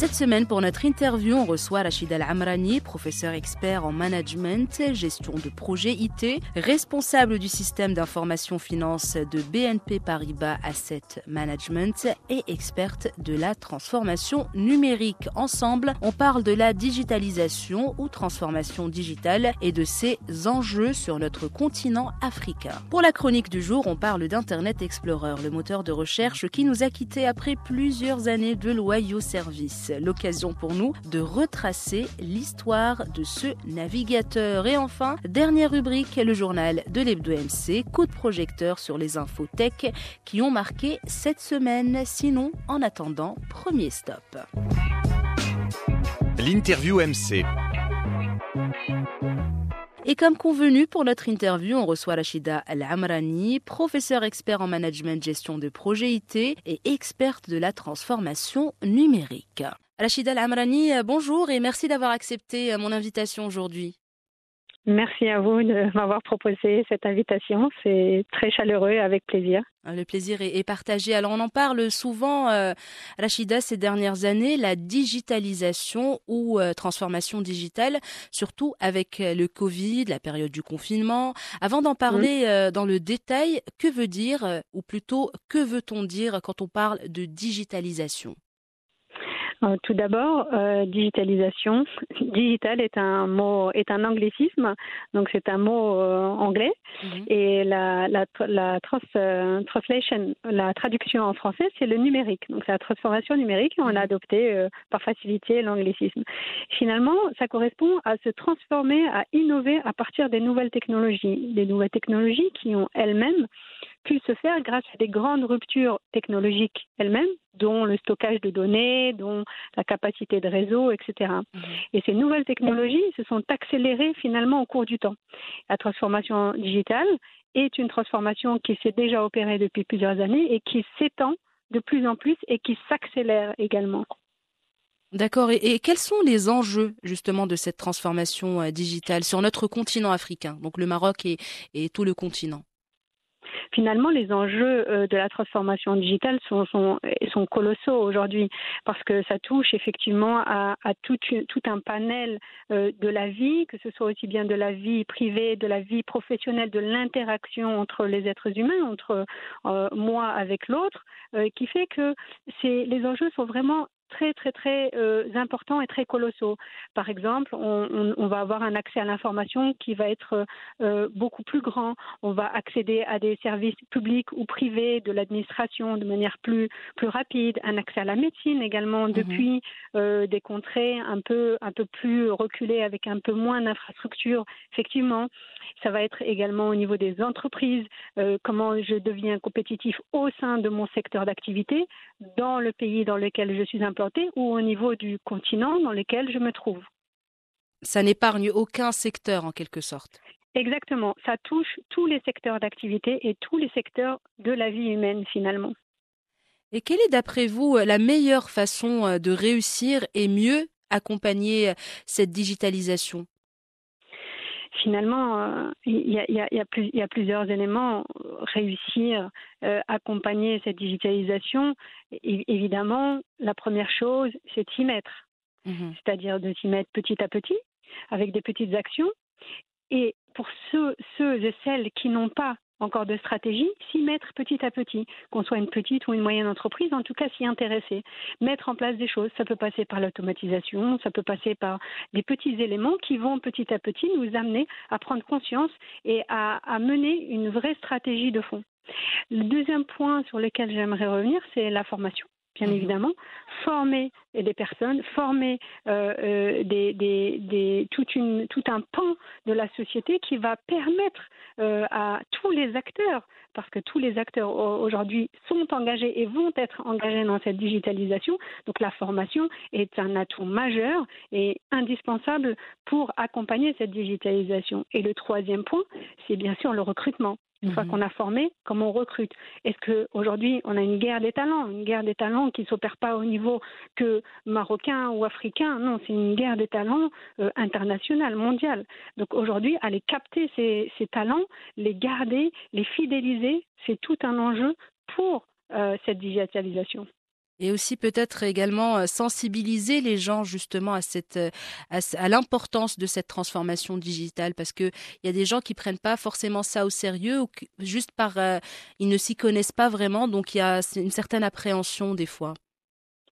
Cette semaine, pour notre interview, on reçoit Rachid Al-Amrani, professeur expert en management, gestion de projet IT, responsable du système d'information finance de BNP Paribas Asset Management et experte de la transformation numérique. Ensemble, on parle de la digitalisation ou transformation digitale et de ses enjeux sur notre continent africain. Pour la chronique du jour, on parle d'Internet Explorer, le moteur de recherche qui nous a quittés après plusieurs années de loyaux services l'occasion pour nous de retracer l'histoire de ce navigateur. Et enfin, dernière rubrique, le journal de l'Hebdo MC, coup de projecteur sur les infos tech qui ont marqué cette semaine. Sinon, en attendant, premier stop. L'interview MC. Et comme convenu pour notre interview, on reçoit Rachida Al-Amrani, professeure expert en management gestion de projet IT et experte de la transformation numérique. Rachida Al-Amrani, euh, bonjour et merci d'avoir accepté euh, mon invitation aujourd'hui. Merci à vous de m'avoir proposé cette invitation. C'est très chaleureux avec plaisir. Euh, Le plaisir est partagé. Alors on en parle souvent, euh, Rachida, ces dernières années, la digitalisation ou euh, transformation digitale, surtout avec euh, le Covid, la période du confinement. Avant d'en parler euh, dans le détail, que veut dire, ou plutôt que veut-on dire quand on parle de digitalisation? Tout d'abord, euh, digitalisation. Digital est un mot, est un anglicisme, donc c'est un mot euh, anglais. Mhm. Et la, la, la trans, euh, translation, la traduction en français, c'est le numérique. Donc c'est la transformation numérique et on l'a adopté euh, par facilité l'anglicisme. Finalement, ça correspond à se transformer, à innover à partir des nouvelles technologies. Des nouvelles technologies qui ont elles-mêmes pu se faire grâce à des grandes ruptures technologiques elles-mêmes, dont le stockage de données, dont la capacité de réseau, etc. Mhm. Et ces nouvelles technologies se sont accélérées finalement au cours du temps. La transformation digitale est une transformation qui s'est déjà opérée depuis plusieurs années et qui s'étend de plus en plus et qui s'accélère également. D'accord. Et, et quels sont les enjeux justement de cette transformation euh, digitale sur notre continent africain, donc le Maroc et, et tout le continent Finalement, les enjeux euh, de la transformation digitale sont, sont, colossaux aujourd'hui parce que ça touche effectivement à, tout, un panel euh, de la vie, que ce soit aussi bien de la vie privée, de la vie professionnelle, de l'interaction entre les êtres humains, entre euh, moi avec l'autre, qui fait que les enjeux sont vraiment très très très euh, importants et très colossaux. Par exemple, on, on, on va avoir un accès à l'information qui va être euh, beaucoup plus grand. On va accéder à des services publics ou privés de l'administration de manière plus plus rapide. Un accès à la médecine également Mhm. depuis euh, des contrées un peu un peu plus reculées avec un peu moins d'infrastructures. Effectivement, ça va être également au niveau des entreprises. euh, comment je deviens compétitif au sein de mon secteur d'activité dans le pays dans lequel je suis implanté ou au niveau du continent dans lequel je me trouve. Ça n'épargne aucun secteur en quelque sorte. Exactement, ça touche tous les secteurs d'activité et tous les secteurs de la vie humaine finalement. Et quelle est d'après vous la meilleure façon euh, de réussir et mieux accompagner euh, cette digitalisation? Finalement, euh, il y, a, y y y plusieurs éléments. Réussir, euh, accompagner cette digitalisation, É- évidemment, la première chose, c'est de s'y mettre. Mhm. c'est-à-dire de s'y mettre petit à petit, avec des petites actions. Et pour ceux, ceux et celles qui n'ont pas encore de stratégie, s'y mettre petit à petit, qu'on soit une petite ou une moyenne entreprise, en tout cas s'y intéresser, mettre en place des choses. Ça peut passer par l'automatisation, ça peut passer par des petits éléments qui vont petit à petit nous amener à prendre conscience et à, à mener une vraie stratégie de fond. Le deuxième point sur lequel j'aimerais revenir, c'est la formation. Bien Mhm. évidemment, former des personnes, former euh, euh, des, des, des- toute une, tout un pan de la société qui va permettre euh, à tous les acteurs, parce que tous les acteurs au- aujourd'hui sont engagés et vont être engagés dans cette digitalisation, donc la formation est un atout majeur et indispensable pour accompagner cette digitalisation. Et le troisième point, c'est bien sûr le recrutement. Une fois Mhm. qu'on a formé, comment on recrute? Est-ce qu'aujourd'hui, on a une guerre des talents? Une guerre des talents qui ne s'opère pas au niveau que marocain ou africain? Non, c'est une guerre des talents euh, internationale, mondiale. Donc aujourd'hui, aller capter ces, ces talents, les garder, les fidéliser, c'est tout un enjeu pour euh, cette digitalisation. Et aussi peut-être également euh, sensibiliser les gens justement à cette euh, à, ce- à l'importance de cette transformation digitale parce que il y a des gens qui prennent pas forcément ça au sérieux ou juste par euh, ils ne s'y connaissent pas vraiment donc il y a une certaine appréhension des fois.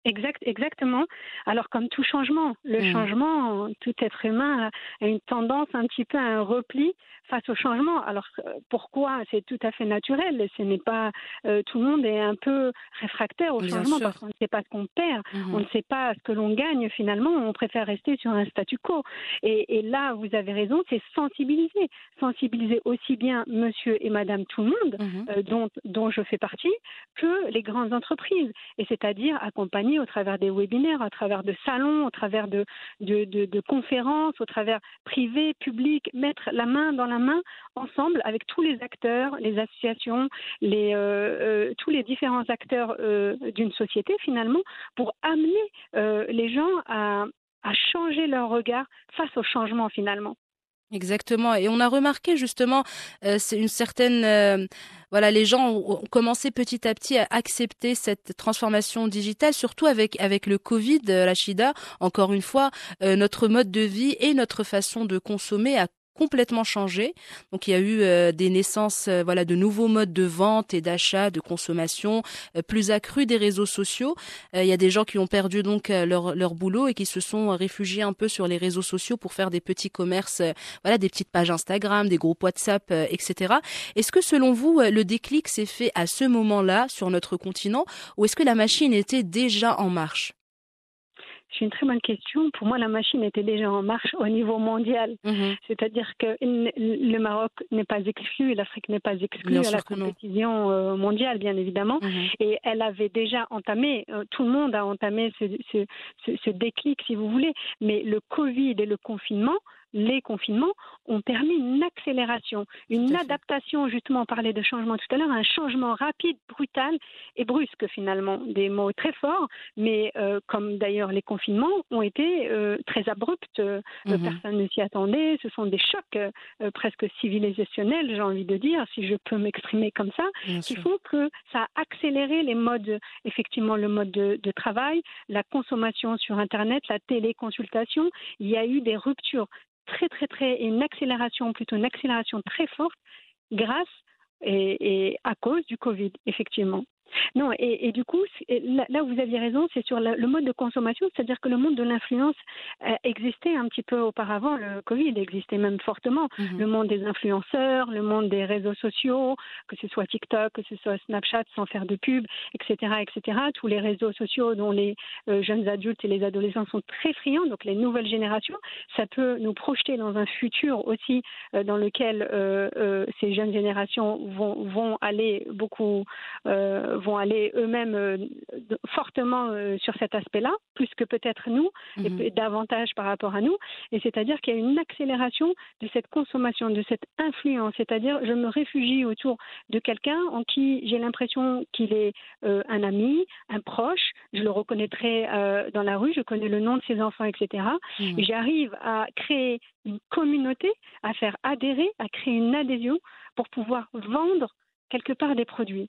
Exact, exactement. Alors comme tout changement, le Mm. changement, tout être humain a une tendance un petit peu à un repli face au changement. Alors euh, pourquoi? C'est tout à fait naturel. Ce n'est pas euh, tout le monde est un peu réfractaire au Bien changement sûr. parce qu'on ne sait pas ce qu'on perd, Mhm. on ne sait pas ce que l'on gagne finalement. On préfère rester sur un statu quo. Et, et là, vous avez raison, c'est sensibiliser, sensibiliser aussi bien Monsieur et Madame tout le monde Mhm. euh, dont, dont je fais partie, que les grandes entreprises. Et c'est-à-dire accompagner au travers des webinaires, à travers de salons, au travers de, conférences, au travers privés, publics, mettre la main dans la main ensemble avec tous les acteurs, les associations, euh, euh, tous les différents acteurs euh, d'une société finalement, pour amener les gens à changer leur regard face au changement finalement. Exactement. Et on a remarqué justement, euh, c'est une certaine, euh, voilà, les gens ont, commencé petit à petit à accepter cette transformation digitale, surtout avec avec le Covid, euh, Rachida. Encore une fois, euh, notre mode de vie et notre façon de consommer a complètement changé. Donc il y a eu euh, des naissances euh, voilà de nouveaux modes de vente et d'achat, de consommation euh, plus accrus des réseaux sociaux. Il y a des gens qui ont perdu donc leur leur boulot et qui se sont réfugiés un peu sur les réseaux sociaux pour faire des petits commerces voilà, des petites pages Instagram, des groupes WhatsApp, etc. Est-ce que selon vous, le déclic s'est fait à ce moment-là sur notre continent ou est-ce que la machine était déjà en marche? C'est une très bonne question. Pour moi, la machine était déjà en marche au niveau mondial. Mhm. C'est-à-dire que le Maroc n'est pas exclu, l'Afrique n'est pas exclue Bien à la non. compétition euh, mondiale, bien évidemment. Mhm. Et elle avait déjà entamé, euh, tout le monde a entamé ce, ce- ce- ce déclic, si vous voulez. Mais le Covid et le confinement, les confinements, ont permis une accélération, une adaptation, justement, on parlait de changement tout à l'heure, un changement rapide, brutal et brusque, finalement. Des mots très forts, mais euh, comme d'ailleurs les confinements ont été euh, très abrupts. euh, Mhm. Personne ne s'y attendait. Ce sont des chocs presque civilisationnels, j'ai envie de dire, si je peux m'exprimer comme ça, Bien qui sûr. font que ça a accéléré les modes, effectivement, le mode de, de travail, la consommation sur Internet, la téléconsultation. Il y a eu des ruptures très, très, très, une accélération, plutôt une accélération très forte grâce et, et à cause du Covid, effectivement. Non, et, et du coup, là, là où vous aviez raison, c'est sur la- le mode de consommation, c'est-à-dire que le monde de l'influence euh, existait un petit peu auparavant, le Covid existait même fortement. Mhm. Le monde des influenceurs, le monde des réseaux sociaux, que ce soit TikTok, que ce soit Snapchat, sans faire de pub, etc., etc. Tous les réseaux sociaux dont les euh, jeunes adultes et les adolescents sont très friands, donc les nouvelles générations, ça peut nous projeter dans un futur aussi euh, dans lequel ces jeunes générations vont, vont aller beaucoup, euh, vont aller eux-mêmes euh, fortement euh, sur cet aspect-là, plus que peut-être nous, et Mhm. davantage par rapport à nous. Et c'est-à-dire qu'il y a une accélération de cette consommation, de cette influence. C'est-à-dire, je me réfugie autour de quelqu'un en qui j'ai l'impression qu'il est euh, un ami, un proche. Je le reconnaîtrai euh, dans la rue, je connais le nom de ses enfants, etc. Mhm. Et j'arrive à créer une communauté, à faire adhérer, à créer une adhésion pour pouvoir vendre quelque part des produits.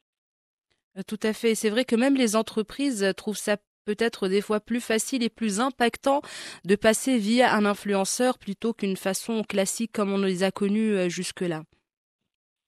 Euh, Tout à fait. C'est vrai que même les entreprises euh, trouvent ça peut-être des fois plus facile et plus impactant de passer via un influenceur plutôt qu'une façon classique comme on les a connus euh, jusque-là.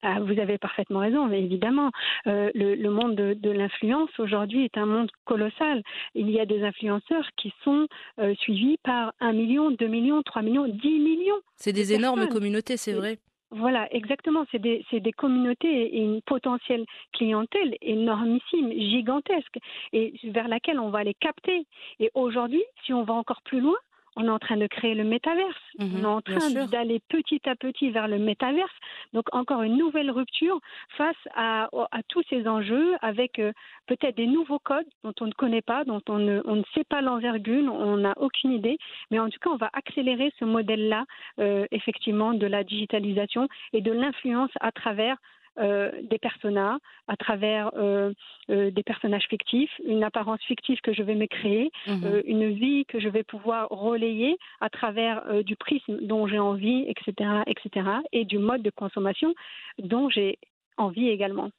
Ah, vous avez parfaitement raison, mais évidemment, euh, le, le monde de, de l'influence aujourd'hui est un monde colossal. Il y a des influenceurs qui sont euh, suivis par 1 million, 2 millions, 3 millions, 10 millions. C'est des de énormes communautés, c'est vrai. Voilà, exactement. C'est des, des, communautés et une potentielle clientèle énormissime, gigantesque, et vers laquelle on va les capter. Et aujourd'hui, si on va encore plus loin, on est en train de créer le métaverse. on Mhm, est en train d'aller petit à petit vers le métaverse. Donc encore une nouvelle rupture face à, à tous ces enjeux avec euh, peut-être des nouveaux codes dont on ne connaît pas, dont on ne, on ne sait pas l'envergure, on n'a aucune idée. Mais en tout cas, on va accélérer ce modèle-là, euh, effectivement, de la digitalisation et de l'influence à travers euh, des personas, à travers euh, euh, des personnages fictifs, une apparence fictive que je vais me créer, Mhm. une vie que je vais pouvoir relayer à travers du prisme dont j'ai envie, etc., etc., et du mode de consommation dont j'ai envie également.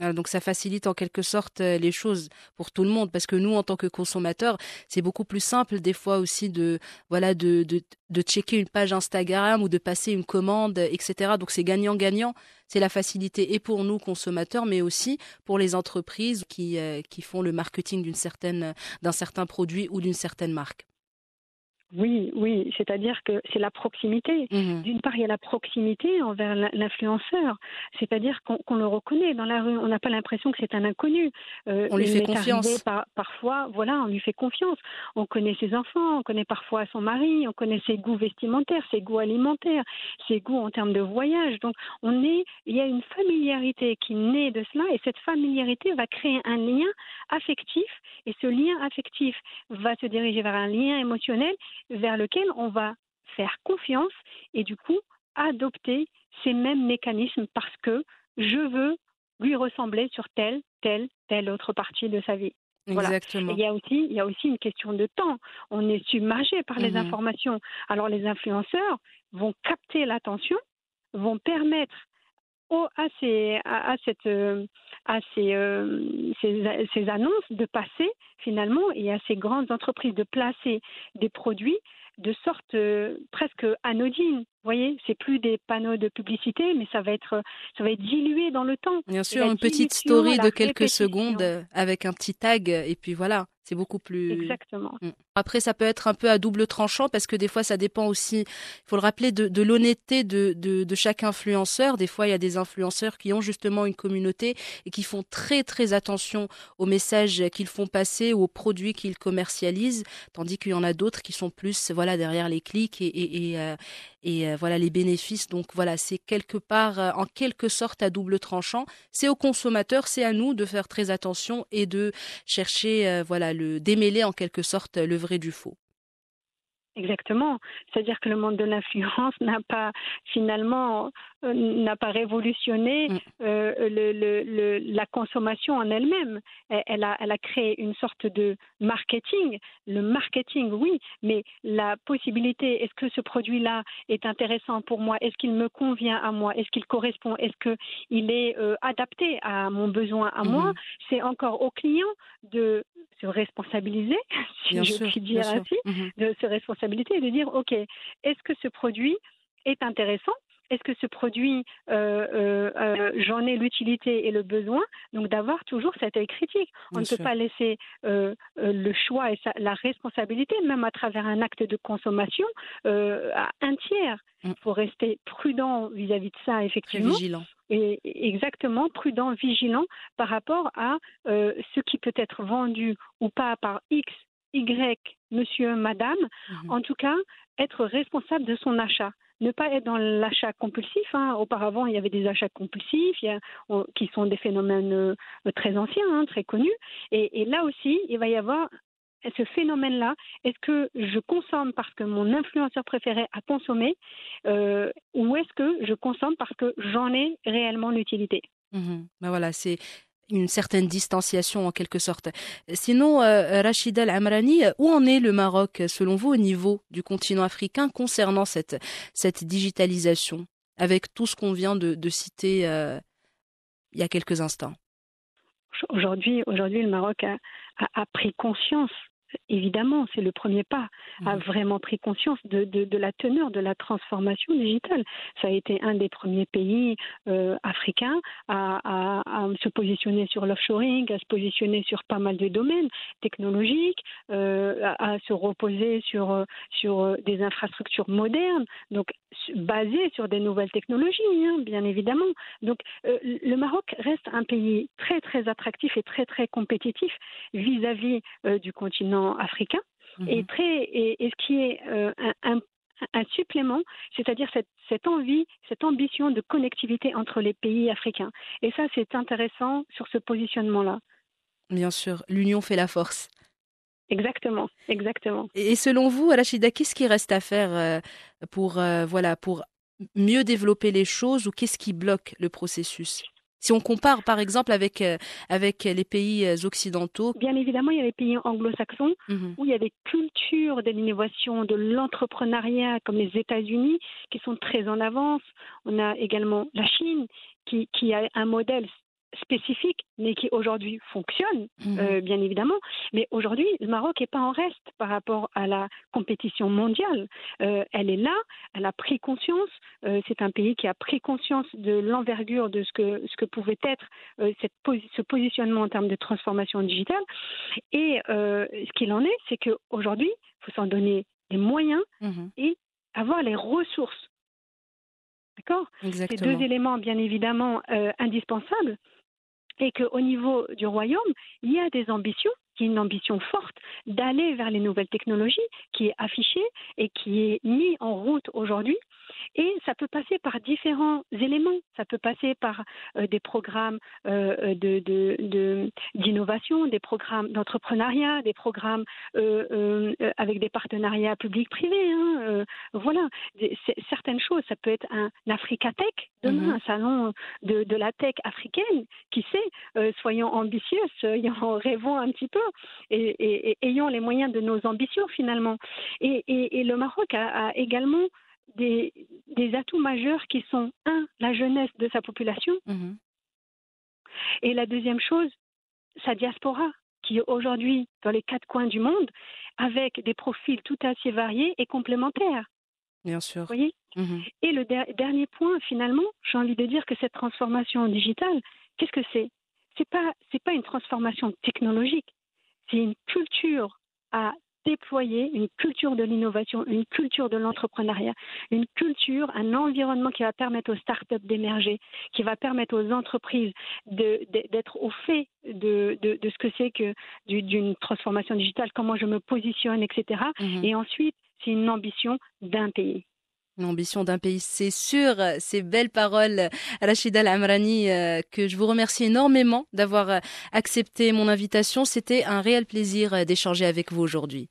Donc ça facilite en quelque sorte euh, les choses pour tout le monde parce que nous en tant que consommateurs c'est beaucoup plus simple des fois aussi de voilà de, de, de checker une page Instagram ou de passer une commande etc donc c'est gagnant gagnant c'est la facilité et pour nous consommateurs mais aussi pour les entreprises qui euh, qui font le marketing d'une certaine d'un certain produit ou d'une certaine marque. Oui, oui, c'est-à-dire que c'est la proximité. Mhm. D'une part, il y a la proximité envers l'in- l'influenceur, c'est-à-dire qu'on le reconnaît dans la rue, on n'a pas l'impression que c'est un inconnu. Euh, On lui il fait confiance. par- parfois, voilà, on lui fait confiance. On connaît ses enfants, on connaît parfois son mari, on connaît ses goûts vestimentaires, ses goûts alimentaires, ses goûts en termes de voyage. Donc, on est, il y a une familiarité qui naît de cela, et cette familiarité va créer un lien affectif, et ce lien affectif va se diriger vers un lien émotionnel vers lequel on va faire confiance et du coup adopter ces mêmes mécanismes parce que je veux lui ressembler sur telle, telle, telle autre partie de sa vie. Voilà. Et il y a aussi, il y a aussi une question de temps. On est submergé par les Mhm. informations. Alors les influenceurs vont capter l'attention, vont permettre à, ces, à, à cette, euh, à ces, euh, ces, ces annonces de passer finalement et à ces grandes entreprises de placer des produits de sorte euh, presque anodine. Vous voyez, c'est plus des panneaux de publicité, mais ça va être, ça va être dilué dans le temps. Bien sûr, une petite story de quelques répétition. secondes avec un petit tag et puis voilà, c'est beaucoup plus Exactement. Mm. Après, ça peut être un peu à double tranchant parce que des fois, ça dépend aussi, il faut le rappeler, de, de l'honnêteté de, de, de chaque influenceur. Des fois, il y a des influenceurs qui ont justement une communauté et qui font très, très attention aux messages qu'ils font passer ou aux produits qu'ils commercialisent, tandis qu'il y en a d'autres qui sont plus, voilà, derrière les clics et, et, et, euh, et, euh, voilà, les bénéfices. Donc voilà, c'est quelque part, euh, en quelque sorte, à double tranchant. C'est aux consommateurs, c'est à nous de faire très attention et de chercher, euh, voilà, le démêler en quelque sorte le vrai du faux. Exactement. C'est-à-dire que le monde de l'influence n'a pas finalement euh, n'a pas révolutionné Mm. euh, le, le, le, la consommation en elle-même. Elle, a, elle a créé une sorte de marketing. Le marketing, oui, mais la possibilité, est-ce que ce produit-là est intéressant pour moi? Est-ce qu'il me convient à moi? Est-ce qu'il correspond? Est-ce qu'il est euh, adapté à mon besoin à moi? Mhm. C'est encore au client de se responsabiliser, si Bien je sûr, puis dire ainsi Mhm. de se responsabilité et de dire ok est-ce que ce produit est intéressant? Est-ce que ce produit euh, euh, euh, j'en ai l'utilité et le besoin? Donc d'avoir toujours cet œil critique. On Bien ne peut pas laisser le choix et sa- la responsabilité même à travers un acte de consommation à un tiers. Mm. il faut rester prudent vis-à-vis de ça Très effectivement. vigilant. Et exactement prudent, vigilant par rapport à euh, ce qui peut être vendu ou pas par X, Y, monsieur, madame. Mhm. En tout cas, être responsable de son achat. Ne pas être dans l'achat compulsif. hein. Auparavant, il y avait des achats compulsifs il y a- on- qui sont des phénomènes euh, très anciens, hein, très connus. Et, et là aussi, il va y avoir ce phénomène-là. Est-ce que je consomme parce que mon influenceur préféré a consommé euh, ou est-ce que je consomme parce que j'en ai réellement l'utilité? Mhm. Ben voilà, c'est une certaine distanciation en quelque sorte. Sinon, euh, Rachida Al-Amrani, où en est le Maroc selon vous au niveau du continent africain concernant cette, cette digitalisation avec tout ce qu'on vient de, de citer euh, il y a quelques instants? Aujourd'hui, aujourd'hui, le Maroc a, a- pris conscience évidemment, c'est le premier pas, a mhm. vraiment pris conscience de, de, la teneur de la transformation digitale. Ça a été un des premiers pays euh, africains à, à, se positionner sur l'offshoring, à se positionner sur pas mal de domaines technologiques, euh, à, se reposer sur, sur des infrastructures modernes, donc basées sur des nouvelles technologies, hein, bien évidemment. Donc euh, le Maroc reste un pays très très attractif et très très compétitif vis-à-vis du continent africain. Et, mhm. très, et, ce qui est euh, un, un, supplément, c'est-à-dire cette, cette, envie, cette ambition de connectivité entre les pays africains. Et ça, c'est intéressant sur ce positionnement-là. Bien sûr, l'union fait la force. Exactement, exactement. Et selon vous, Rachida, qu'est-ce qui reste à faire euh, pour, euh, voilà, pour mieux développer les choses ou qu'est-ce qui bloque le processus? Si on compare par exemple avec, euh, avec les pays euh, occidentaux Bien évidemment, il y a les pays anglo-saxons mhm. où il y a des cultures de l'innovation, de l'entrepreneuriat comme les États-Unis qui sont très en avance. On a également la Chine qui, qui a un modèle spécifique, mais qui aujourd'hui fonctionne, mhm. euh, bien évidemment. Mais aujourd'hui, le Maroc n'est pas en reste par rapport à la compétition mondiale. Euh, elle est là, elle a pris conscience. Euh, c'est un pays qui a pris conscience de l'envergure de ce que, ce que pouvait être cette ce positionnement en termes de transformation digitale. Et ce qu'il en est, c'est qu'aujourd'hui, il faut s'en donner les moyens mhm. et avoir les ressources. D'accord? C'est deux éléments, bien évidemment, indispensables et qu'au niveau du royaume, il y a des ambitions une ambition forte d'aller vers les nouvelles technologies qui est affichée et qui est mise en route aujourd'hui. Et ça peut passer par différents éléments. Ça peut passer par euh, des programmes euh, de, d'innovation, des programmes d'entrepreneuriat, des programmes euh, avec des partenariats publics-privés. Hein, voilà, certaines choses. Ça peut être un Africa Tech demain, mm-hmm. un salon de, la tech africaine. Qui sait Soyons ambitieux, soyons, rêvons un petit peu et, ayant les moyens de nos ambitions finalement. Et, le Maroc a, également des, atouts majeurs qui sont, un, la jeunesse de sa population, mhm. et la deuxième chose, sa diaspora, qui est aujourd'hui dans les quatre coins du monde, avec des profils tout fait variés et complémentaires. Bien sûr. voyez mhm. Et le dernier point, finalement, j'ai envie de dire que cette transformation digitale, qu'est-ce que c'est? C'est pas pas une transformation technologique, c'est une culture à déployer, une culture de l'innovation, une culture de l'entrepreneuriat, une culture, un environnement qui va permettre aux startups d'émerger, qui va permettre aux entreprises d'être au fait de, ce que c'est que d'une transformation digitale, comment je me positionne, etc. Mhm. Et ensuite, c'est une ambition d'un pays. L'ambition d'un pays, c'est sûr. Ces belles paroles, Rachida Al-Amrani, euh, que je vous remercie énormément d'avoir euh, accepté mon invitation. C'était un réel plaisir euh, d'échanger avec vous aujourd'hui.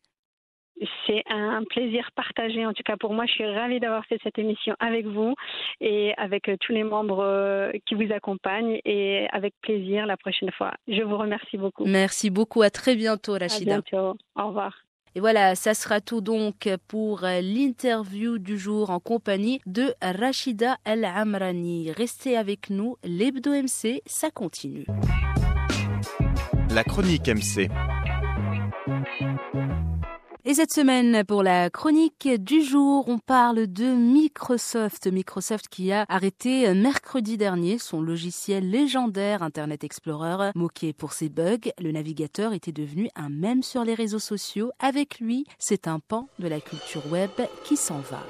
C'est un plaisir partagé. En tout cas, pour moi, je suis ravie d'avoir fait cette émission avec vous et avec tous les membres qui vous accompagnent et avec plaisir la prochaine fois. Je vous remercie beaucoup. Merci beaucoup. À très bientôt, Rachida. À bientôt. Au revoir. Et voilà, ça sera tout donc pour l'interview du jour en compagnie de Rachida El Amrani. Restez avec nous, l'Hebdo MC, ça continue. La chronique MC. Et cette semaine, pour la chronique du jour, on parle de Microsoft. Microsoft qui a arrêté mercredi dernier son logiciel légendaire Internet Explorer. Moqué pour ses bugs, le navigateur était devenu un mème sur les réseaux sociaux. Avec lui, c'est un pan de la culture web qui s'en va.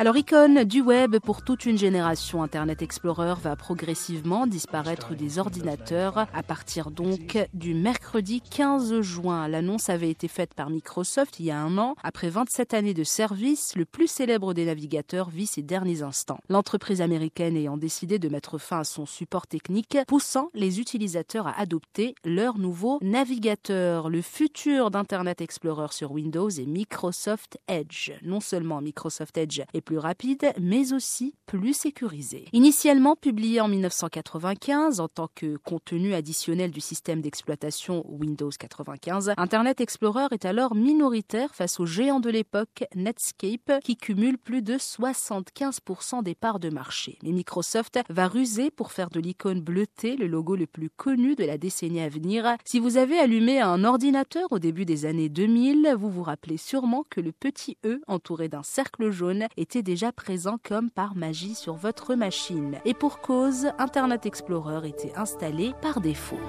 Alors, icône du web pour toute une génération, Internet Explorer va progressivement disparaître des ordinateurs à partir donc du mercredi 15 juin. L'annonce avait été faite par Microsoft il y a un an. Après 27 années de service, le plus célèbre des navigateurs vit ses derniers instants. L'entreprise américaine ayant décidé de mettre fin à son support technique, poussant les utilisateurs à adopter leur nouveau navigateur. Le futur d'Internet Explorer sur Windows est Microsoft Edge. Non seulement Microsoft Edge est plus rapide, mais aussi plus sécurisé. Initialement publié en 1995 en tant que contenu additionnel du système d'exploitation Windows 95, Internet Explorer est alors minoritaire face aux géants de l'époque Netscape qui cumule plus de 75% des parts de marché. Mais Microsoft va ruser pour faire de l'icône bleutée le logo le plus connu de la décennie à venir. Si vous avez allumé un ordinateur au début des années 2000, vous vous rappelez sûrement que le petit E entouré d'un cercle jaune déjà présent comme par magie sur votre machine. Et pour cause, Internet Explorer était installé par défaut.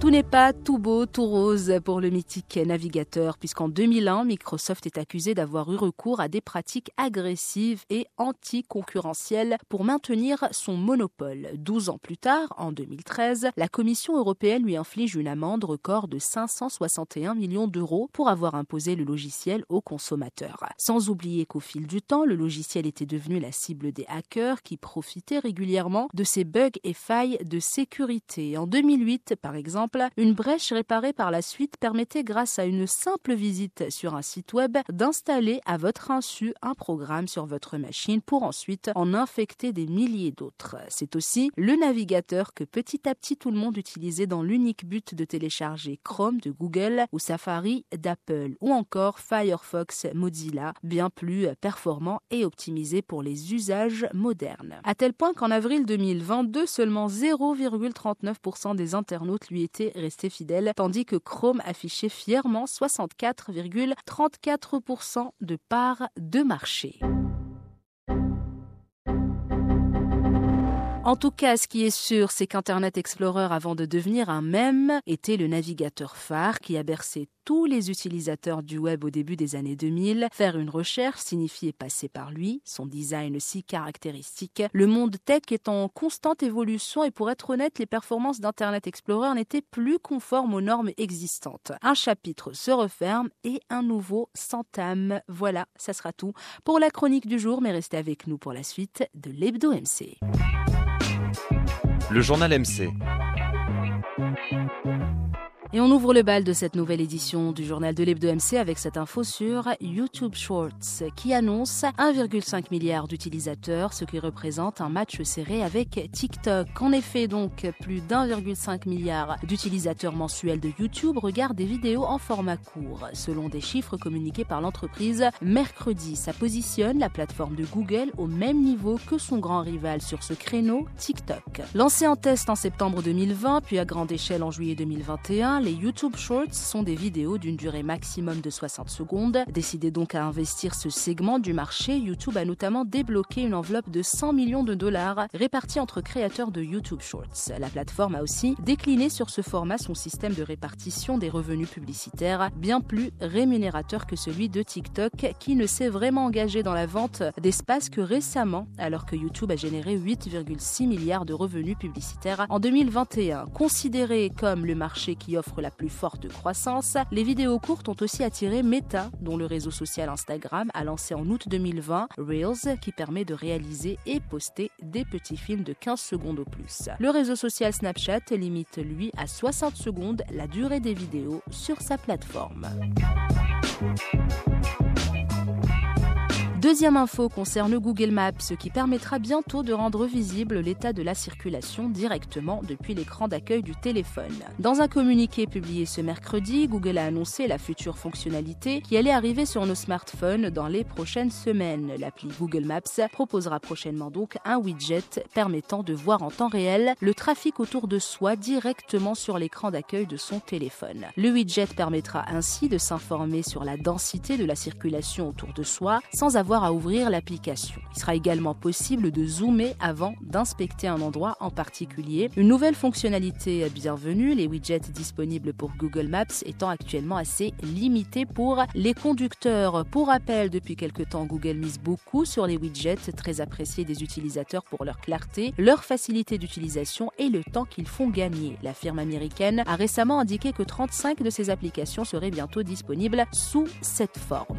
Tout n'est pas tout beau, tout rose pour le mythique navigateur, puisqu'en 2001, Microsoft est accusé d'avoir eu recours à des pratiques agressives et anticoncurrentielles pour maintenir son monopole. 12 ans plus tard, en 2013, la Commission européenne lui inflige une amende record de 561 millions d'euros pour avoir imposé le logiciel aux consommateurs. Sans oublier qu'au fil du temps, le logiciel était devenu la cible des hackers qui profitaient régulièrement de ces bugs et failles de sécurité. En 2008, par exemple, une brèche réparée par la suite permettait, grâce à une simple visite sur un site web, d'installer à votre insu un programme sur votre machine pour ensuite en infecter des milliers d'autres. C'est aussi le navigateur que petit à petit tout le monde utilisait dans l'unique but de télécharger Chrome de Google ou Safari d'Apple ou encore Firefox Mozilla, bien plus performant et optimisé pour les usages modernes. À tel point qu'en avril 2022, seulement 0,39% des internautes lui étaient resté fidèle, tandis que Chrome affichait fièrement 64,34% de part de marché. En tout cas, ce qui est sûr, c'est qu'Internet Explorer, avant de devenir un mème, était le navigateur phare qui a bercé tous les utilisateurs du web au début des années 2000. Faire une recherche signifiait passer par lui, son design si caractéristique. Le monde tech est en constante évolution et pour être honnête, les performances d'Internet Explorer n'étaient plus conformes aux normes existantes. Un chapitre se referme et un nouveau s'entame. Voilà, ça sera tout pour la chronique du jour, mais restez avec nous pour la suite de l'Hebdo MC. Le journal MC. Et on ouvre le bal de cette nouvelle édition du journal de l'Hebdo MC avec cette info sur YouTube Shorts qui annonce 1,5 milliard d'utilisateurs, ce qui représente un match serré avec TikTok. En effet, donc, plus d'1,5 milliard d'utilisateurs mensuels de YouTube regardent des vidéos en format court. Selon des chiffres communiqués par l'entreprise, mercredi, ça positionne la plateforme de Google au même niveau que son grand rival sur ce créneau, TikTok. Lancé en test en septembre 2020, puis à grande échelle en juillet 2021, les YouTube Shorts sont des vidéos d'une durée maximum de 60 secondes. Décidé donc à investir ce segment du marché, YouTube a notamment débloqué une enveloppe de 100 millions de dollars répartie entre créateurs de YouTube Shorts. La plateforme a aussi décliné sur ce format son système de répartition des revenus publicitaires, bien plus rémunérateur que celui de TikTok, qui ne s'est vraiment engagé dans la vente d'espace que récemment, alors que YouTube a généré 8,6 milliards de revenus publicitaires en 2021. Considéré comme le marché qui offre la plus forte croissance, les vidéos courtes ont aussi attiré Meta, dont le réseau social Instagram a lancé en août 2020 Reels, qui permet de réaliser et poster des petits films de 15 secondes au plus. Le réseau social Snapchat limite, lui, à 60 secondes la durée des vidéos sur sa plateforme. Deuxième info concerne Google Maps, ce qui permettra bientôt de rendre visible l'état de la circulation directement depuis l'écran d'accueil du téléphone. Dans un communiqué publié ce mercredi, Google a annoncé la future fonctionnalité qui allait arriver sur nos smartphones dans les prochaines semaines. L'appli Google Maps proposera prochainement donc un widget permettant de voir en temps réel le trafic autour de soi directement sur l'écran d'accueil de son téléphone. Le widget permettra ainsi de s'informer sur la densité de la circulation autour de soi sans avoir à ouvrir l'application. Il sera également possible de zoomer avant d'inspecter un endroit en particulier. Une nouvelle fonctionnalité bienvenue, les widgets disponibles pour Google Maps étant actuellement assez limités pour les conducteurs. Pour rappel, depuis quelque temps, Google mise beaucoup sur les widgets, très appréciés des utilisateurs pour leur clarté, leur facilité d'utilisation et le temps qu'ils font gagner. La firme américaine a récemment indiqué que 35 de ces applications seraient bientôt disponibles sous cette forme.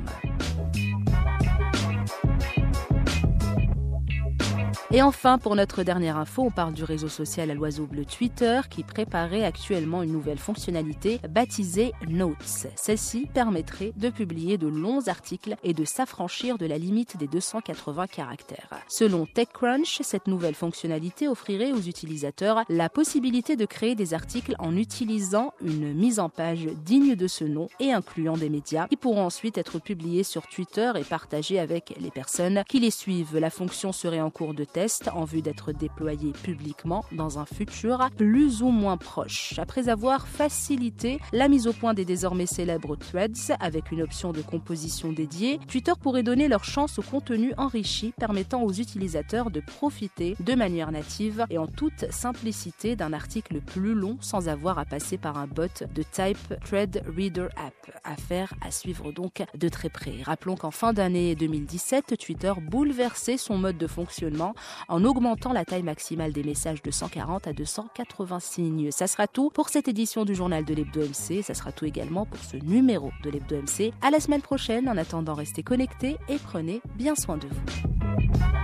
Et enfin, pour notre dernière info, on parle du réseau social à l'oiseau bleu Twitter qui préparait actuellement une nouvelle fonctionnalité baptisée Notes. Celle-ci permettrait de publier de longs articles et de s'affranchir de la limite des 280 caractères. Selon TechCrunch, cette nouvelle fonctionnalité offrirait aux utilisateurs la possibilité de créer des articles en utilisant une mise en page digne de ce nom et incluant des médias qui pourront ensuite être publiés sur Twitter et partagés avec les personnes qui les suivent. La fonction serait en cours de test en vue d'être déployée publiquement dans un futur plus ou moins proche. Après avoir facilité la mise au point des désormais célèbres threads avec une option de composition dédiée, Twitter pourrait donner leur chance au contenu enrichi permettant aux utilisateurs de profiter de manière native et en toute simplicité d'un article plus long sans avoir à passer par un bot de type Thread Reader App. Affaire à suivre donc de très près. Rappelons qu'en fin d'année 2017, Twitter bouleversait son mode de fonctionnement en augmentant la taille maximale des messages de 140 à 280 signes. Ça sera tout pour cette édition du journal de l'Hebdo MC. Ça sera tout également pour ce numéro de l'Hebdo MC. À la semaine prochaine. En attendant, restez connectés et prenez bien soin de vous.